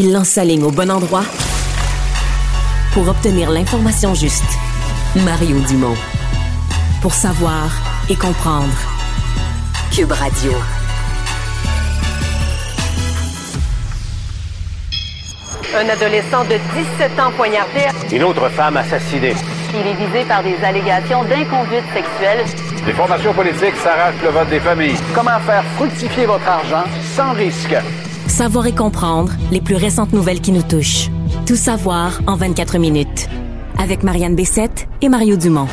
Il lance sa ligne au bon endroit pour obtenir l'information juste. Mario Dumont. Pour savoir et comprendre. Cube Radio. Un adolescent de 17 ans poignardé. Une autre femme assassinée. Il est visé par des allégations d'inconduite sexuelle. Les formations politiques s'arrachent le vote des familles. Comment faire fructifier votre argent sans risque? Savoir et comprendre les plus récentes nouvelles qui nous touchent. Tout savoir en 24 minutes. Avec Marianne Bessette et Mario Dumont.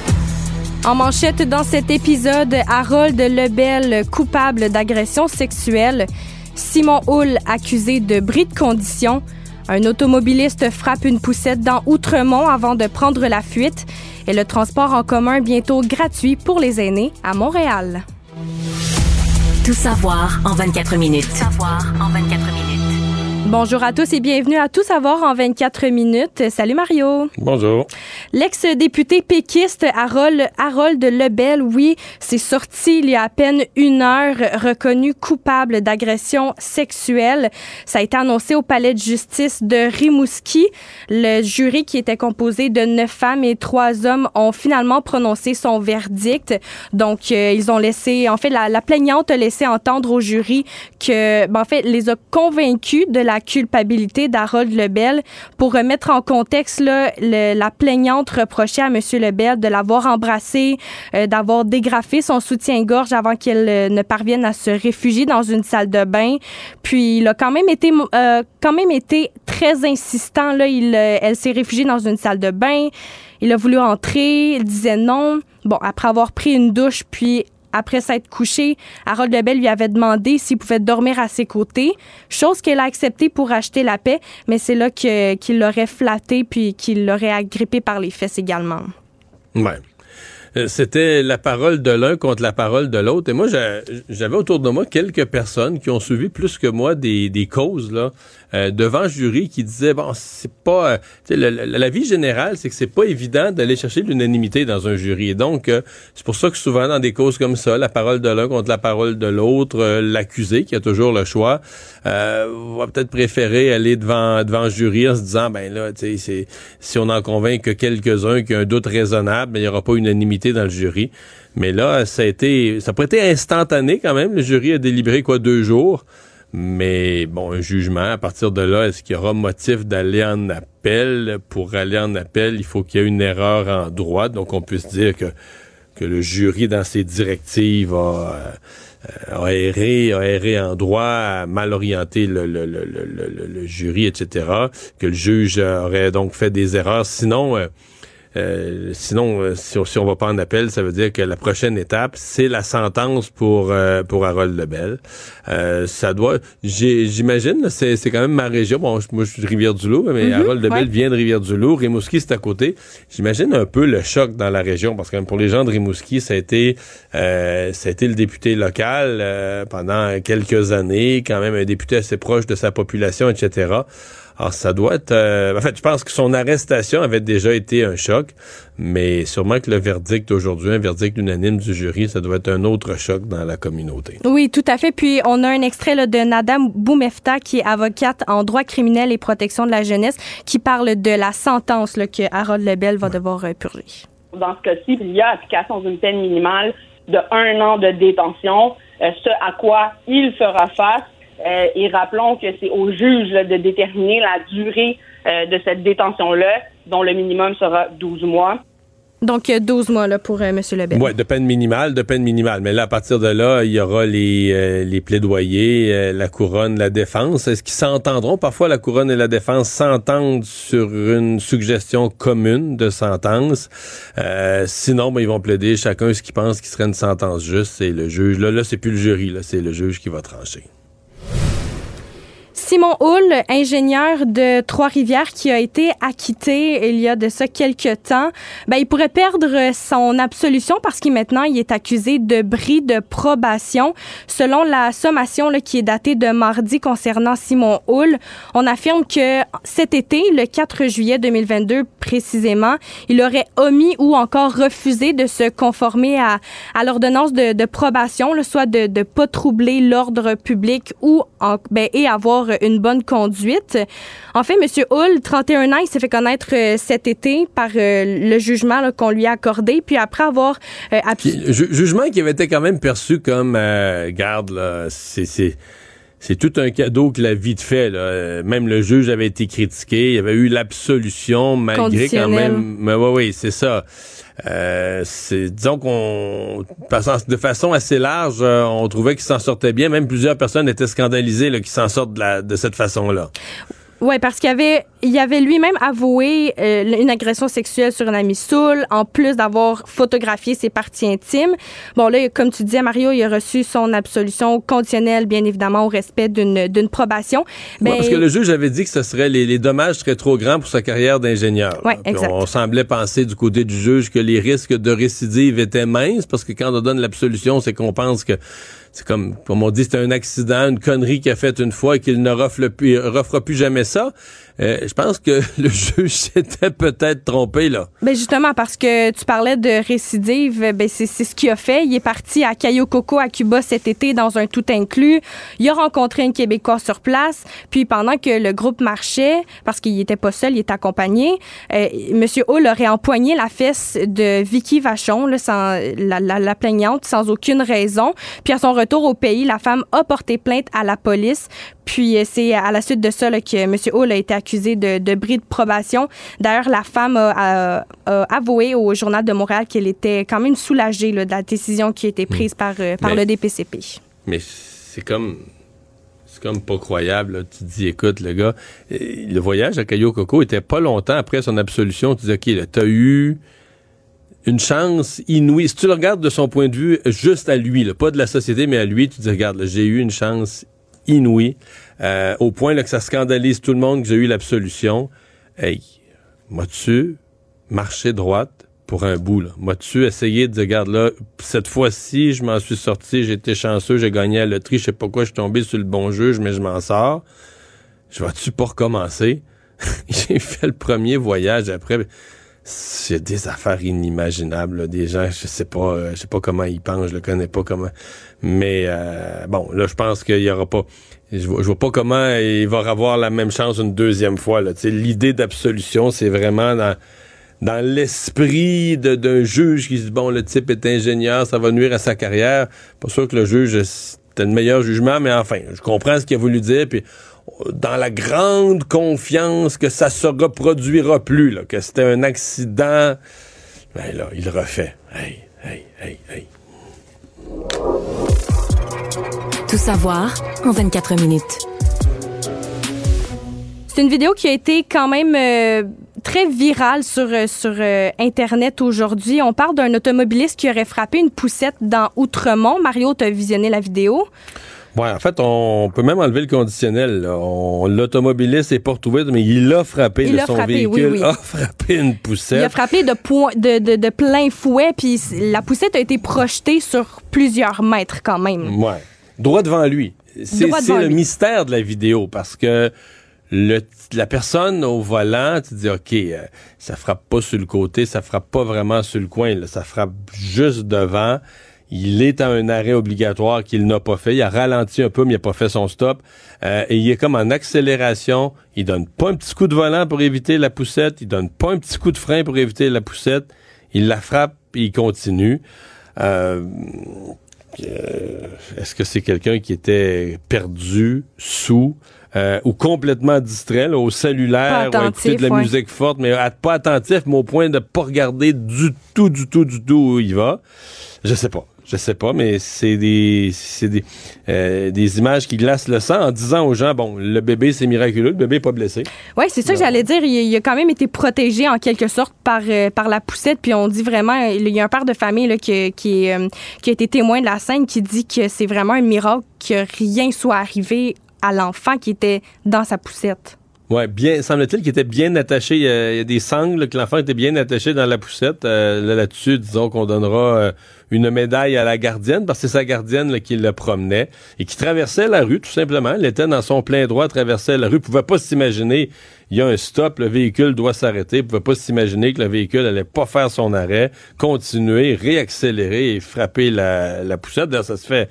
En manchette dans cet épisode, Harold Lebel coupable d'agression sexuelle, Simon Hull accusé de bris de condition, un automobiliste frappe une poussette dans Outremont avant de prendre la fuite et le transport en commun bientôt gratuit pour les aînés à Montréal. Tout savoir en 24 minutes. Tout savoir en 24 minutes. Bonjour à tous et bienvenue à Tout savoir en 24 minutes. Salut Mario. Bonjour. L'ex-député péquiste Harold, Harold Lebel, oui, s'est sorti il y a à peine une heure, reconnu coupable d'agression sexuelle. Ça a été annoncé au palais de justice de Rimouski. Le jury, qui était composé de neuf femmes et trois hommes, ont finalement prononcé son verdict. Donc, euh, ils ont laissé, en fait, la, la, plaignante a laissé entendre au jury que, ben, en fait, les a convaincus de la culpabilité d'Harold Lebel. Pour remettre en contexte, la plaignante reprochait à M. Lebel de l'avoir embrassé, euh, d'avoir dégrafé son soutien-gorge avant qu'elle euh, ne parvienne à se réfugier dans une salle de bain. Puis il a quand même été, euh, quand même été très insistant. Là, il, elle s'est réfugiée dans une salle de bain. Il a voulu entrer, il disait non. Bon, après avoir pris une douche, puis après s'être couché, Harold Lebel lui avait demandé s'il pouvait dormir à ses côtés, chose qu'elle a acceptée pour acheter la paix, mais c'est là qu'il qu l'aurait flatté puis qu'il l'aurait agrippé par les fesses également. Ouais. C'était la parole de l'un contre la parole de l'autre. Et moi, j'avais autour de moi quelques personnes qui ont suivi plus que moi des, causes euh, devant jury qui disaient bon, c'est pas euh, la, vie générale, c'est que c'est pas évident d'aller chercher l'unanimité dans un jury. Et donc, euh, c'est pour ça que souvent dans des causes comme ça, la parole de l'un contre la parole de l'autre, euh, l'accusé qui a toujours le choix, va peut-être préférer aller devant devant jury en se disant ben là, tu sais, si on en convainc que quelques-uns qui ont un doute raisonnable, ben, il y aura pas unanimité dans le jury. Mais là, ça a été, ça pas été instantané quand même. Le jury a délibéré quoi deux jours? Mais bon, un jugement, à partir de là, est-ce qu'il y aura motif d'aller en appel? Pour aller en appel, il faut qu'il y ait une erreur en droit. Donc, on puisse dire que, que le jury, dans ses directives, a, a erré, a erré en droit, a mal orienté le, le, le, le, jury, etc. Que le juge aurait donc fait des erreurs. Sinon, euh, euh, sinon, euh, si, on, si, on va pas en appel, ça veut dire que la prochaine étape, c'est la sentence pour euh, pour Harold Lebel. ça doit, j'imagine, c'est, quand même ma région. Bon, moi, je suis de Rivière-du-Loup, mais mm-hmm, Harold Lebel ouais. vient de Rivière-du-Loup. Rimouski, c'est à côté. J'imagine un peu le choc dans la région, parce que pour les gens de Rimouski, ça a été, ça a été le député local pendant quelques années, quand même un député assez proche de sa population, etc. Alors, ça doit être... Euh, en fait, je pense que son arrestation avait déjà été un choc, mais sûrement que le verdict aujourd'hui, un verdict unanime du jury, ça doit être un autre choc dans la communauté. Oui, tout à fait. Puis, on a un extrait là, de Nadam Boumefta, qui est avocate en droit criminel et protection de la jeunesse, qui parle de la sentence là, que Harold Lebel va devoir euh, purger. Dans ce cas-ci, il y a application d'une peine minimale de un an de détention, euh, ce à quoi il fera face euh, et rappelons que c'est au juge là, de déterminer la durée euh, de cette détention-là, dont le minimum sera 12 mois. Donc, 12 mois là, pour euh, M. Lebel. Oui, de peine minimale, de peine minimale. Mais là, à partir de là, il y aura les, euh, les plaidoyers, euh, la couronne, la défense. Est-ce qu'ils s'entendront? Parfois, la couronne et la défense s'entendent sur une suggestion commune de sentence. sinon, ben, ils vont plaider chacun ce qu'ils pense qui serait une sentence juste. C'est le juge. Là, là c'est plus le jury. Là, c'est le juge qui va trancher. Simon Hull, ingénieur de Trois-Rivières qui a été acquitté il y a de ça quelques temps, ben, il pourrait perdre son absolution parce qu'il maintenant il est accusé de bris de probation. Selon la sommation là, qui est datée de mardi concernant Simon Hull, on affirme que cet été, le 4 juillet 2022 précisément, il aurait omis ou encore refusé de se conformer à, à l'ordonnance de, de, probation, soit de ne pas troubler l'ordre public ou en, ben, et avoir une bonne conduite. En fait, M. Hull, 31 ans, il s'est fait connaître cet été par le jugement qu'on lui a accordé. Puis après avoir... jugement qui avait été quand même perçu comme, garde, là, c'est c'est tout un cadeau que la vie te fait. Là. Même le juge avait été critiqué, il y avait eu l'absolution malgré quand même. Mais oui, oui, c'est ça. Euh, c'est disons qu'on de façon assez large, euh, on trouvait qu'il s'en sortait bien. Même plusieurs personnes étaient scandalisées là, qu'il s'en sortent de, la, de cette façon-là. Oui, parce qu'il avait, il avait lui-même avoué euh, une agression sexuelle sur un ami Soul, en plus d'avoir photographié ses parties intimes. Bon, là, comme tu disais, Mario, il a reçu son absolution conditionnelle, bien évidemment, au respect d'une, d'une probation. Mais... parce que le juge avait dit que ce serait les, les dommages seraient trop grands pour sa carrière d'ingénieur. Oui, exact. On semblait penser du côté du juge que les risques de récidive étaient minces, parce que quand on donne l'absolution, c'est qu'on pense que c'est comme, comme on dit, c'est un accident, une connerie qu'il a faite une fois et qu'il ne refera plus, refera plus jamais ça. Euh, je pense que le juge s'était peut-être trompé là. Ben justement parce que tu parlais de récidive, ben c'est ce qu'il a fait. Il est parti à Cayo Coco à Cuba cet été dans un tout inclus. Il a rencontré un Québécois sur place. Puis pendant que le groupe marchait, parce qu'il n'était pas seul, il était accompagné, euh, Monsieur Hall aurait empoigné la fesse de Vicky Vachon, la, la plaignante, sans aucune raison. Puis à son retour au pays, la femme a porté plainte à la police. Puis euh, c'est à la suite de ça là, que M. Hall a été accusé de, de bris de probation. D'ailleurs, la femme a, avoué au Journal de Montréal qu'elle était quand même soulagée de la décision qui a été prise hmm. par, euh, le DPCP. Mais c'est comme c'est comme pas croyable. Tu te dis, écoute, le gars, euh, le voyage à Cayo Coco était pas longtemps après son absolution. Tu dis, OK, t'as eu une chance inouïe. Si tu le regardes de son point de vue, juste à lui, pas de la société, mais à lui, tu dis, regarde, j'ai eu une chance inouïe, euh, au point là, que ça scandalise tout le monde que j'ai eu l'absolution. Hey, moi-tu marché droite pour un bout, là? Moi-tu essayé de dire, regarde là, cette fois-ci, je m'en suis sorti, été chanceux, j'ai gagné à la loterie, je sais pas quoi, je suis tombé sur le bon juge, mais je m'en sors. Je vais-tu pas recommencer? j'ai fait le premier voyage après c'est des affaires inimaginables, des gens, je sais pas, euh, je sais pas comment ils pensent, je le connais pas comment, mais euh, bon, là, je pense qu'il y aura pas, je vois, vois pas comment il va avoir la même chance une deuxième fois. Là, l'idée d'absolution, c'est vraiment dans dans l'esprit d'un juge qui dit bon, le type est ingénieur, ça va nuire à sa carrière. Pas sûr que le juge c'était le meilleur jugement, mais enfin, je comprends ce qu'il a voulu dire, puis dans la grande confiance que ça se reproduira plus, que c'était un accident. Ben là, il refait. Hey, hey, hey, hey. Tout savoir en 24 minutes. C'est une vidéo qui a été quand même euh, très virale sur, euh, sur euh, Internet aujourd'hui. On parle d'un automobiliste qui aurait frappé une poussette dans Outremont. Mario, tu as visionné la vidéo? Ouais, en fait, on peut même enlever le conditionnel. L'automobiliste n'est pas retrouvé, mais il a frappé il a son frappé, véhicule, oui, oui. a frappé une poussette. Il a frappé de, point, de, de, de, plein fouet, puis la poussette a été projetée sur plusieurs mètres quand même. Ouais, droit devant lui. C'est le lui. mystère de la vidéo parce que le, la personne au volant, tu dis, OK, euh, ça frappe pas sur le côté, ça frappe pas vraiment sur le coin, là, ça frappe juste devant. Il est à un arrêt obligatoire qu'il n'a pas fait. Il a ralenti un peu, mais il n'a pas fait son stop. Euh, et il est comme en accélération. Il donne pas un petit coup de volant pour éviter la poussette. Il donne pas un petit coup de frein pour éviter la poussette. Il la frappe et il continue. Euh, euh, Est-ce que c'est quelqu'un qui était perdu, sous, euh, ou complètement distrait, là, au cellulaire, ou écouter de la ouais. musique forte, mais pas attentif, mais au point de pas regarder du tout, du tout, du tout où il va? Je sais pas. Je sais pas, mais c'est des c'est des, euh, des images qui glacent le sang en disant aux gens bon le bébé c'est miraculeux, le bébé est pas blessé. Oui, c'est ça que j'allais dire. Il, il, a quand même été protégé en quelque sorte par euh, par la poussette. Puis on dit vraiment, il y a un père de famille là, qui qui, euh, qui a été témoin de la scène qui dit que c'est vraiment un miracle que rien soit arrivé à l'enfant qui était dans sa poussette. Ouais, bien, semble-t-il qu'il était bien attaché. Il y, a, des sangles que l'enfant était bien attaché dans la poussette. Euh, là, là-dessus, disons qu'on donnera une médaille à la gardienne parce que c'est sa gardienne qui le promenait et qui traversait la rue tout simplement. Elle était dans son plein droit, traversait la rue. Pouvait pas s'imaginer. Il y a un stop, le véhicule doit s'arrêter. Pouvait pas s'imaginer que le véhicule allait pas faire son arrêt, continuer, réaccélérer et frapper la, la poussette. D'ailleurs, ça se fait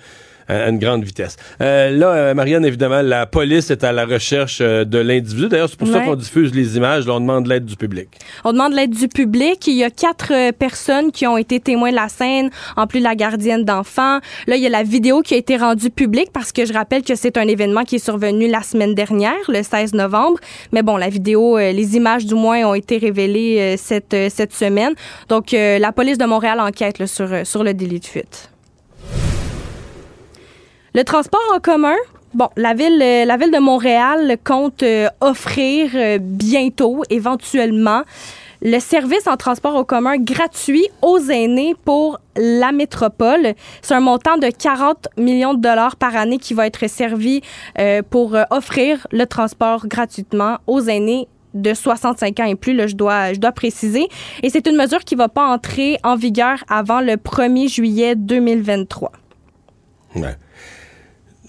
à une grande vitesse. Euh, là, euh, Marianne, évidemment, la police est à la recherche euh, de l'individu. D'ailleurs, c'est pour ça qu'on diffuse les images. Là, on demande l'aide du public. On demande l'aide du public. Il y a quatre euh, personnes qui ont été témoins de la scène, en plus de la gardienne d'enfants. Là, il y a la vidéo qui a été rendue publique parce que je rappelle que c'est un événement qui est survenu la semaine dernière, le 16 novembre. Mais bon, la vidéo, les images du moins ont été révélées cette, cette semaine. Donc, euh, la police de Montréal enquête là, sur, sur le délit de fuite. Le transport en commun, Bon, la ville, euh, la ville de Montréal compte euh, offrir euh, bientôt, éventuellement, le service en transport en commun gratuit aux aînés pour la métropole. C'est un montant de 40 millions de dollars par année qui va être servi pour offrir le transport gratuitement aux aînés de 65 ans et plus, là, je dois, je dois préciser. Et c'est une mesure qui va pas entrer en vigueur avant le 1er juillet 2023. Ouais.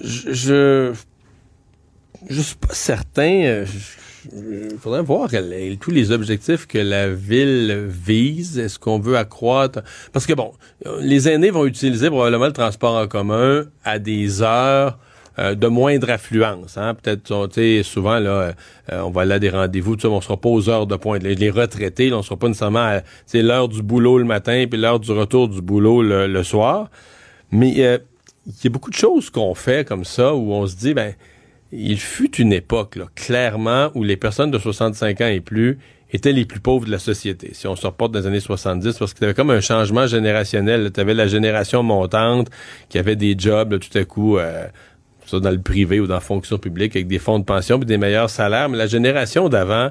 Je, je, suis pas certain. euh, Il faudrait voir tous les objectifs que la ville vise. Est-ce qu'on veut accroître? Parce que bon, les aînés vont utiliser probablement le transport en commun à des heures. euh, de moindre affluence, hein. Peut-être, souvent là, euh, on va aller à des rendez-vous, on sera pas aux heures de pointe. Les, retraités, là, on sera pas nécessairement à, l'heure du boulot le matin puis l'heure du retour du boulot le, le soir. Mais euh, il y a beaucoup de choses qu'on fait comme ça où on se dit, ben, il fut une époque, là, clairement, où les personnes de 65 ans et plus étaient les plus pauvres de la société. Si on se reporte dans les années 70, parce que tu avais comme un changement générationnel. Tu avais la génération montante qui avait des jobs, là, tout à coup, euh, dans le privé ou dans la fonction publique, avec des fonds de pension et des meilleurs salaires. Mais la génération d'avant,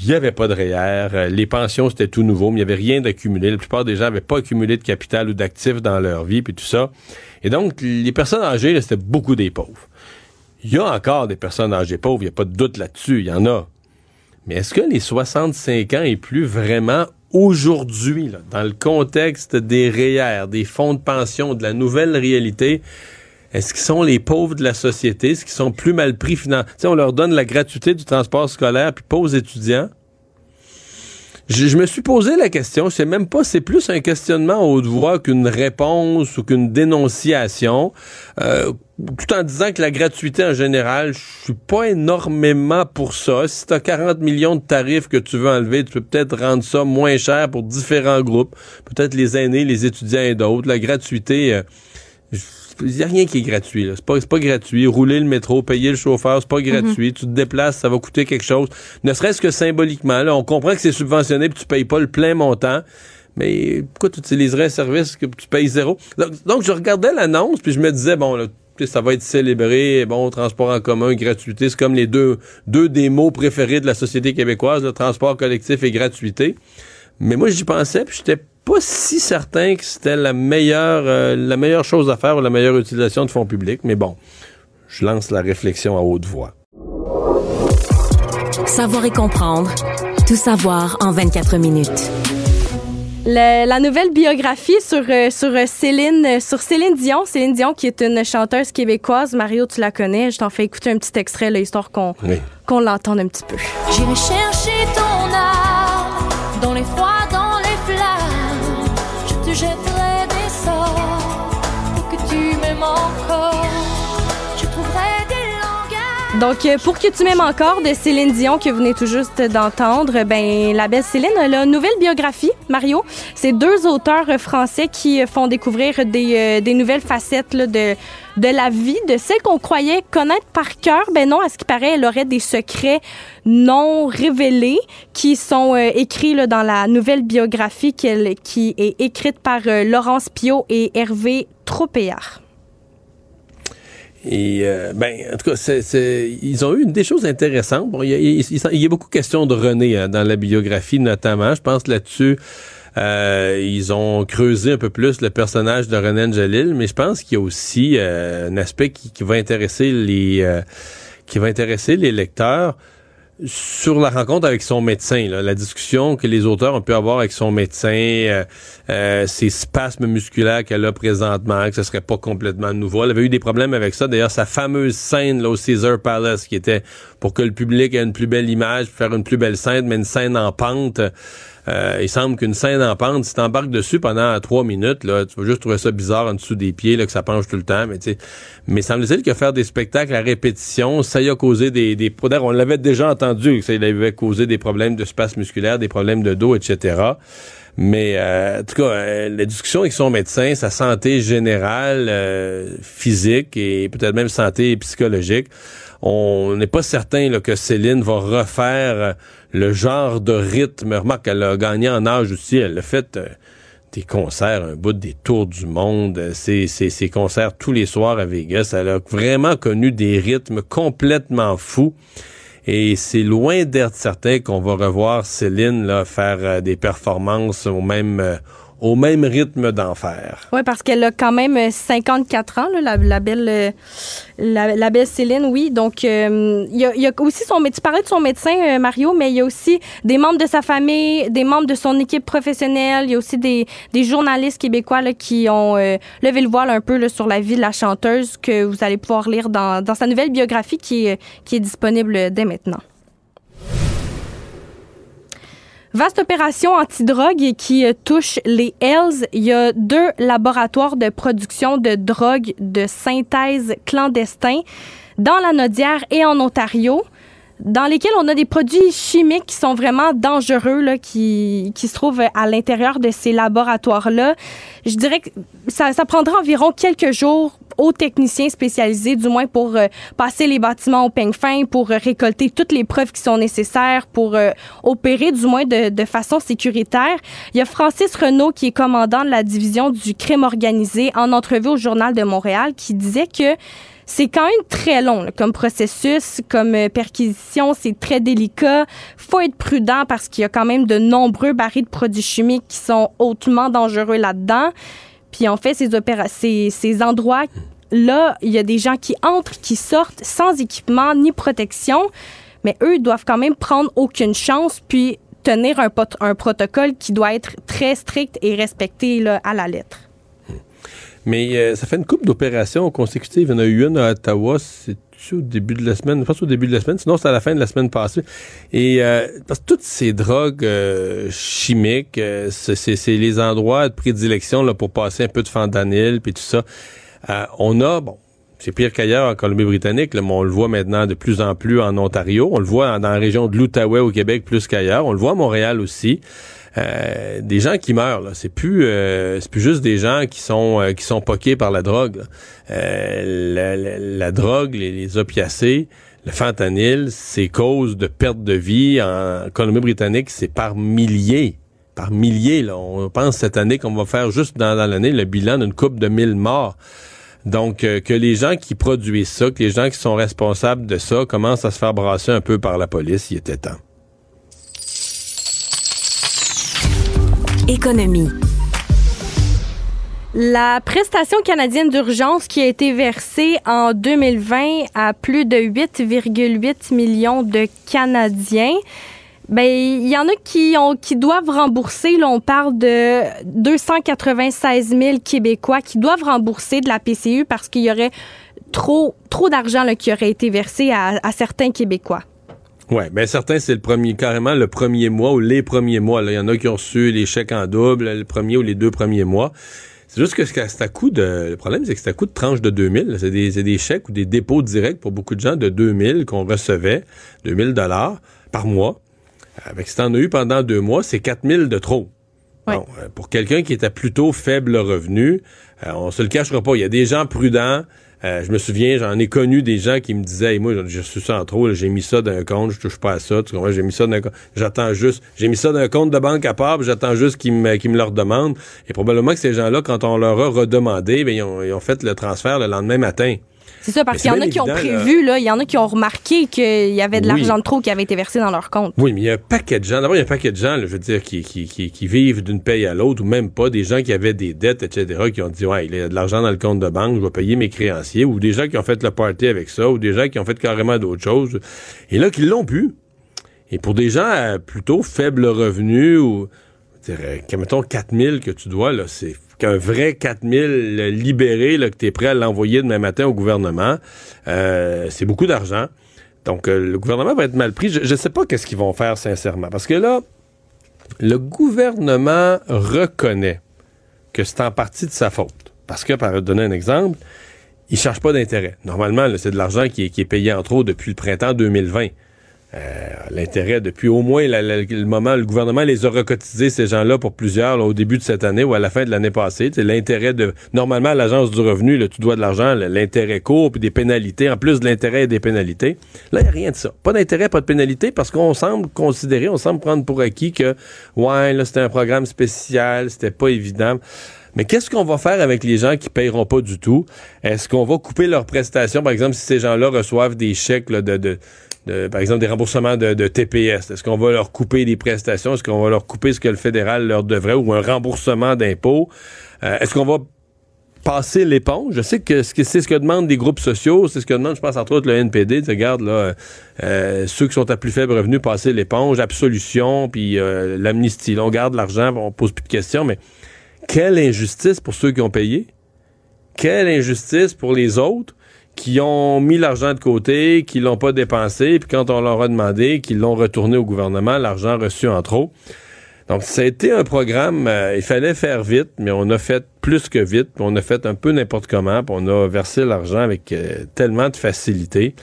il n'y avait pas de REER. euh, Les pensions, c'était tout nouveau, mais il n'y avait rien d'accumulé. La plupart des gens n'avaient pas accumulé de capital ou d'actifs dans leur vie, puis tout ça. Et donc, les personnes âgées, c'était beaucoup des pauvres. Il y a encore des personnes âgées pauvres, il n'y a pas de doute là-dessus, il y en a. Mais est-ce que les 65 ans et plus vraiment aujourd'hui, dans le contexte des REER, des fonds de pension, de la nouvelle réalité, est-ce qu'ils sont les pauvres de la société? Est-ce qu'ils sont plus mal pris financièrement? On leur donne la gratuité du transport scolaire, puis pas aux étudiants. Je, je me suis posé la question, je sais même pas, c'est plus un questionnement haute voix qu'une réponse ou qu'une dénonciation, euh, tout en disant que la gratuité en général, je suis pas énormément pour ça. Si tu as 40 millions de tarifs que tu veux enlever, tu peux peut-être rendre ça moins cher pour différents groupes, peut-être les aînés, les étudiants et d'autres. La gratuité, euh, n'y a rien qui est gratuit. là. C'est pas, c'est pas gratuit. Rouler le métro, payer le chauffeur, c'est pas gratuit. Tu te déplaces, ça va coûter quelque chose. Ne serait-ce que symboliquement. Là, on comprend que c'est subventionné puis tu payes pas le plein montant. Mais pourquoi tu utiliserais un service que tu payes zéro? Donc, donc, je regardais l'annonce puis je me disais, bon, là, ça va être célébré, bon, transport en commun, gratuité, c'est comme les deux, deux des mots préférés de la société québécoise, le transport collectif et gratuité. Mais moi, j'y pensais, puis j'étais pas si certain que c'était la meilleure, euh, la meilleure chose à faire ou la meilleure utilisation de fonds publics. Mais bon, je lance la réflexion à haute voix. Savoir et comprendre. Tout savoir en 24 minutes. Le- la nouvelle biographie sur, euh, sur euh, Céline euh, sur Céline Dion. Céline Dion, qui est une chanteuse québécoise. Mario, tu la connais. Je t'en fais écouter un petit extrait, là, histoire qu'on Oui. qu'on l'entende un petit peu. J'irai chercher ton âme dans les froids, dans. Je te Donc, euh, pour que tu m'aimes encore de Céline Dion, que vous venez tout juste d'entendre, ben, la belle Céline, elle a une nouvelle biographie, Mario. C'est deux auteurs français qui euh, font découvrir des, euh, des nouvelles facettes là, de, de la vie, de celle qu'on croyait connaître par cœur. Ben non, à ce qui paraît, elle aurait des secrets non révélés qui sont écrits là, dans la nouvelle biographie qui est écrite par Laurence Pio et Hervé Tropéard. Et euh, ben, en tout cas, ils ont eu des choses intéressantes. Bon, il y a, il- il- y a beaucoup de questions de René hein, dans la biographie, notamment. Je pense là-dessus, euh, ils ont creusé un peu plus le personnage de René Angelil, mais je pense qu'il y a aussi euh, un aspect qui, qui va intéresser les euh, qui va intéresser les lecteurs sur la rencontre avec son médecin, la discussion que les auteurs ont pu avoir avec son médecin, euh, euh, ses spasmes musculaires qu'elle a présentement, que ce serait pas complètement nouveau. Elle avait eu des problèmes avec ça. D'ailleurs, sa fameuse scène là, au Caesar Palace, qui était pour que le public ait une plus belle image, faire une plus belle scène, mais une scène en pente. Euh, il semble qu'une scène en pente, si t'embarques dessus pendant trois minutes, là, tu vas juste trouver ça bizarre en dessous des pieds, là, que ça penche tout le temps. Mais, mais semble-t-il que faire des spectacles à répétition, ça y a causé des, des on l'avait déjà entendu, ça y avait causé des problèmes de space musculaire, des problèmes de dos, etc. Mais euh, en tout cas, euh, la discussion avec son médecin, sa santé générale, euh, physique et peut-être même santé psychologique, on n'est pas certain que Céline va refaire le genre de rythme. Remarque qu'elle a gagné en âge aussi. Elle a fait des concerts, un bout des tours du monde, ses, concerts tous les soirs à Vegas. Elle a vraiment connu des rythmes complètement fous. Et c'est loin d'être certain qu'on va revoir Céline là, faire euh, des performances au même, euh, au même rythme d'enfer. Oui, parce qu'elle a quand même 54 euh, ans, la, belle, euh, la, belle Céline, oui. Donc, euh, il y, a aussi son Tu parlais de son médecin, Mario, mais il y a aussi des membres de sa famille, des membres de son équipe professionnelle. Il y a aussi des, journalistes québécois qui ont levé le voile un peu sur la vie de la chanteuse que vous allez pouvoir lire dans, sa nouvelle biographie qui est disponible dès maintenant. Vaste opération antidrogue qui euh, touche les Hells. Il y a deux laboratoires de production de drogue de synthèse clandestins dans la Nodière et en Ontario dans lesquels on a des produits chimiques qui sont vraiment dangereux, là, qui, qui se trouvent à l'intérieur de ces laboratoires-là. Je dirais que ça, ça prendra environ quelques jours aux techniciens spécialisés, du moins pour euh, passer les bâtiments au peigne fin, pour euh, récolter toutes les preuves qui sont nécessaires, pour euh, opérer du moins de, de, façon sécuritaire. Il y a Francis Renault, qui est commandant de la division du crime organisé, en entrevue au Journal de Montréal, qui disait que c'est quand même très long comme processus, comme perquisition, c'est très délicat. Faut être prudent parce qu'il y a quand même de nombreux barils de produits chimiques qui sont hautement dangereux là-dedans. Puis en fait, ces, ces, ces endroits là, il y a des gens qui entrent, qui sortent sans équipement ni protection, mais eux doivent quand même prendre aucune chance puis tenir un, un protocole qui doit être très strict et respecté là, à la lettre. Mais euh, ça fait une coupe d'opérations consécutives. Il y en a eu une à Ottawa, c'est au début de la semaine, pas au début de la semaine, sinon c'est à la fin de la semaine passée. Et euh, parce que toutes ces drogues euh, chimiques, c'est les endroits de prédilection là, pour passer un peu de fentanyl puis tout ça. on a, bon, c'est pire qu'ailleurs en Colombie-Britannique, mais on le voit maintenant de plus en plus en Ontario. On le voit dans la région de l'Outaouais au Québec plus qu'ailleurs. On le voit à Montréal aussi. Euh, des gens qui meurent. C'est plus euh, c'est plus juste des gens qui sont euh, qui sont poqués par la drogue. La, drogue, les, opiacés, le fentanyl, c'est cause de perte de vie en Colombie-Britannique, c'est par milliers. Par milliers. Là. On pense cette année qu'on va faire juste dans l'année le bilan d'une coupe de mille morts. Donc, que les gens qui produisent ça, que les gens qui sont responsables de ça commencent à se faire brasser un peu par la police, il était temps. Économie. La prestation canadienne d'urgence qui a été versée en 2020 à plus de 8,8 millions de Canadiens. Ben, il y en a qui ont qui doivent rembourser. On parle de 296 000 Québécois qui doivent rembourser de la PCU parce qu'il y aurait trop trop d'argent qui aurait été versé à certains Québécois. Oui, ben certains, c'est le premier, carrément le premier mois ou les premiers mois. Il y en a qui ont reçu les chèques en double, le premier ou les deux premiers mois. C'est juste que c'est à de. Le problème, c'est que c'est à coût de tranche de 2000. C'est des, des chèques ou des dépôts directs pour beaucoup de gens de 2000 qu'on recevait, 2000 dollars par mois. Avec si t'en as eu pendant deux mois, c'est 4000 de trop. Bon, euh, pour quelqu'un qui à plutôt faible revenu, euh, on se le cachera pas. Il y a des gens prudents euh, je me souviens, j'en ai connu des gens qui me disaient, moi, j'ai reçu ça en trop, j'ai mis ça d'un compte, je touche pas à ça, tu comprends, j'ai mis ça d'un compte, j'attends juste, j'ai mis ça d'un compte de banque à part, j'attends juste qu'ils me, qu'ils me le redemandent. Et probablement que ces gens-là, quand on leur a redemandé, ben, ils, ont, ils ont fait le transfert le lendemain matin. C'est ça, parce qu'il y en a qui ont prévu, là. il y en a qui ont remarqué qu'il y avait de l'argent de trop qui avait été versé dans leur compte. Oui, mais il y a un paquet de gens. D'abord, il y a un paquet de gens, je veux dire, qui, qui, qui, vivent d'une paye à l'autre, ou même pas, des gens qui avaient des dettes, etc., qui ont dit, ouais, il y a de l'argent dans le compte de banque, je vais payer mes créanciers, ou des gens qui ont fait le party avec ça, ou des gens qui ont fait carrément d'autres choses, et là, qui l'ont pu. Et pour des gens à plutôt faible revenu, ou, dirais, mettons, 4000 que tu dois, là, c'est qu'un vrai 4000 libéré, là, que tu es prêt à l'envoyer demain matin au gouvernement, euh, c'est beaucoup d'argent. Donc, euh, le gouvernement va être mal pris. Je ne sais pas qu'est-ce qu'ils vont faire, sincèrement. Parce que là, le gouvernement reconnaît que c'est en partie de sa faute. Parce que, par donner un exemple, il ne cherche pas d'intérêt. Normalement, c'est de l'argent qui qui est payé en trop depuis le printemps 2020. Euh, l'intérêt depuis au moins le moment le gouvernement les a recotisés ces gens-là pour plusieurs au début de cette année ou à la fin de l'année passée. L'intérêt de normalement l'agence du revenu, là, tu dois de l'argent, l'intérêt court puis des pénalités en plus de l'intérêt et des pénalités. Là, il n'y a rien de ça. Pas d'intérêt, pas de pénalité parce qu'on semble considérer, on semble prendre pour acquis que ouais là c'était un programme spécial, c'était pas évident. Mais qu'est-ce qu'on va faire avec les gens qui paieront pas du tout? Est-ce qu'on va couper leurs prestations? Par exemple, si ces gens-là reçoivent des chèques de par exemple, des remboursements de, TPS. Est-ce qu'on va leur couper des prestations? Est-ce qu'on va leur couper ce que le fédéral leur devrait ou un remboursement d'impôts? Euh, est-ce qu'on va passer l'éponge? Je sais que c'est ce que demandent des groupes sociaux, c'est ce que demande, je pense, entre autres, le NPD. Tu regardes, là, euh, ceux qui sont à plus faible revenu, passer l'éponge, absolution, puis euh, l'amnistie. on garde l'argent, on pose plus de questions, mais quelle injustice pour ceux qui ont payé? Quelle injustice pour les autres? Qui ont mis l'argent de côté, qui l'ont pas dépensé, puis quand on leur a demandé, qu'ils l'ont retourné au gouvernement, l'argent reçu en trop. Donc, ça a été un programme, euh, il fallait faire vite, mais on a fait plus que vite, on a fait un peu n'importe comment, puis on a versé l'argent avec euh, tellement de facilité.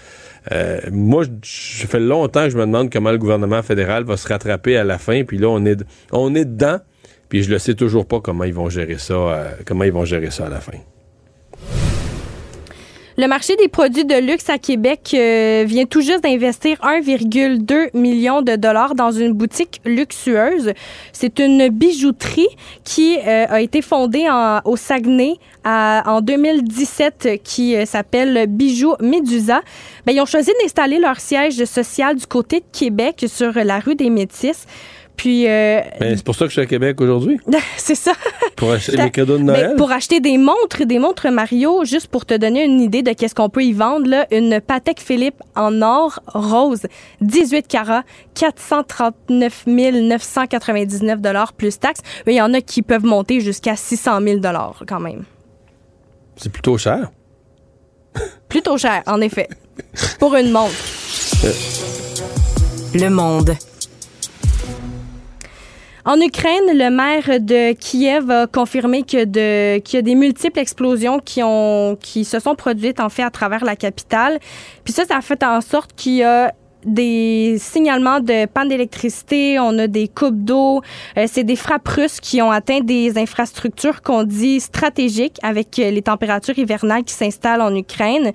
Euh, moi, je fais longtemps que je me demande comment le gouvernement fédéral va se rattraper à la fin, puis là, on est, on est dedans, puis je ne sais toujours pas comment ils vont gérer ça, comment ils vont gérer ça à la fin. Le marché des produits de luxe à Québec euh, vient tout juste d'investir 1,2 million de dollars dans une boutique luxueuse. C'est une bijouterie qui euh, a été fondée au Saguenay en 2017 qui euh, s'appelle Bijoux Médusa. Ben, ils ont choisi d'installer leur siège social du côté de Québec sur la rue des Métis. Puis. Euh, c'est pour ça que je suis à Québec aujourd'hui. c'est ça. Pour acheter mes cadeaux de Noël. pour acheter des montres, des montres Mario, juste pour te donner une idée de qu'est-ce qu'on peut y vendre, là, une Patek Philippe en or rose, 18 carats, 439 999 dollars plus taxes. Mais il y en a qui peuvent monter jusqu'à 600 000 dollars quand même. C'est plutôt cher. plutôt cher, en effet. pour une montre. Le monde. En Ukraine, le maire de Kiev a confirmé que de, qu'il y a des multiples explosions qui, ont, qui se sont produites en fait à travers la capitale. Puis ça, ça a fait en sorte qu'il y a des signalements de panne d'électricité, on a des coupes d'eau, euh, c'est des frappes russes qui ont atteint des infrastructures qu'on dit stratégiques avec les températures hivernales qui s'installent en Ukraine.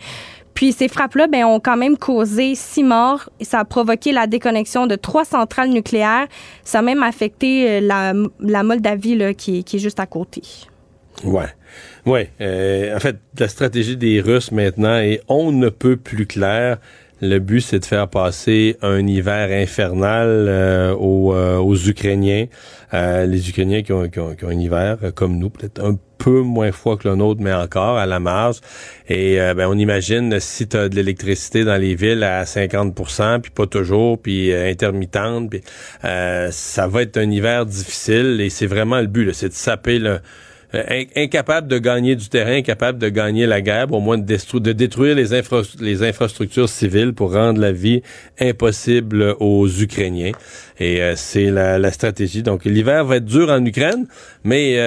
Puis ces frappes-là ben, ont quand même causé six morts ça a provoqué la déconnexion de trois centrales nucléaires. Ça a même affecté euh, la, Moldavie qui, est juste à côté. Ouais. Oui. Euh, en fait, la stratégie des Russes maintenant est on ne peut plus clair. Le but, c'est de faire passer un hiver infernal euh, aux, aux, Ukrainiens. les Ukrainiens qui ont, qui ont, qui ont un hiver comme nous, peut-être un peu moins froid que le nôtre, mais encore à la marge. Et euh, ben, on imagine si tu as de l'électricité dans les villes à 50% puis pas toujours, puis euh, intermittente, puis euh, ça va être un hiver difficile et c'est vraiment le but, c'est de saper le incapable de gagner du terrain, incapable de gagner la guerre, au moins de, détruire les, infrastructures civiles pour rendre la vie impossible aux Ukrainiens. Et c'est la, stratégie. Donc l'hiver va être dur en Ukraine, mais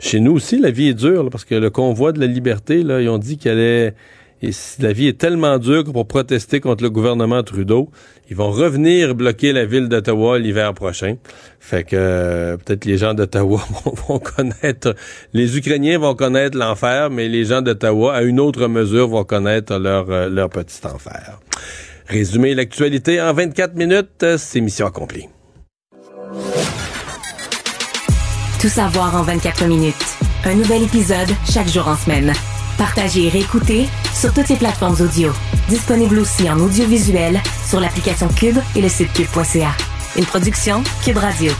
chez nous aussi, la vie est dure, parce que le convoi de la liberté, là, ils ont dit qu'elle est... Et la vie est tellement dure pour protester contre le gouvernement Trudeau, ils vont revenir bloquer la ville d'Ottawa l'hiver prochain. Fait que euh, peut-être les gens d'Ottawa vont, connaître, les Ukrainiens vont connaître l'enfer, mais les gens d'Ottawa, à une autre mesure, vont connaître leur, euh, leur petit enfer. Résumer l'actualité en 24 minutes, c'est mission accomplie. Tout savoir en 24 minutes. Un nouvel épisode chaque jour en semaine. Partagez et réécoutez sur toutes les plateformes audio. Disponible aussi en audiovisuel sur l'application Cube et le site cube.ca. Une production Cube Radio.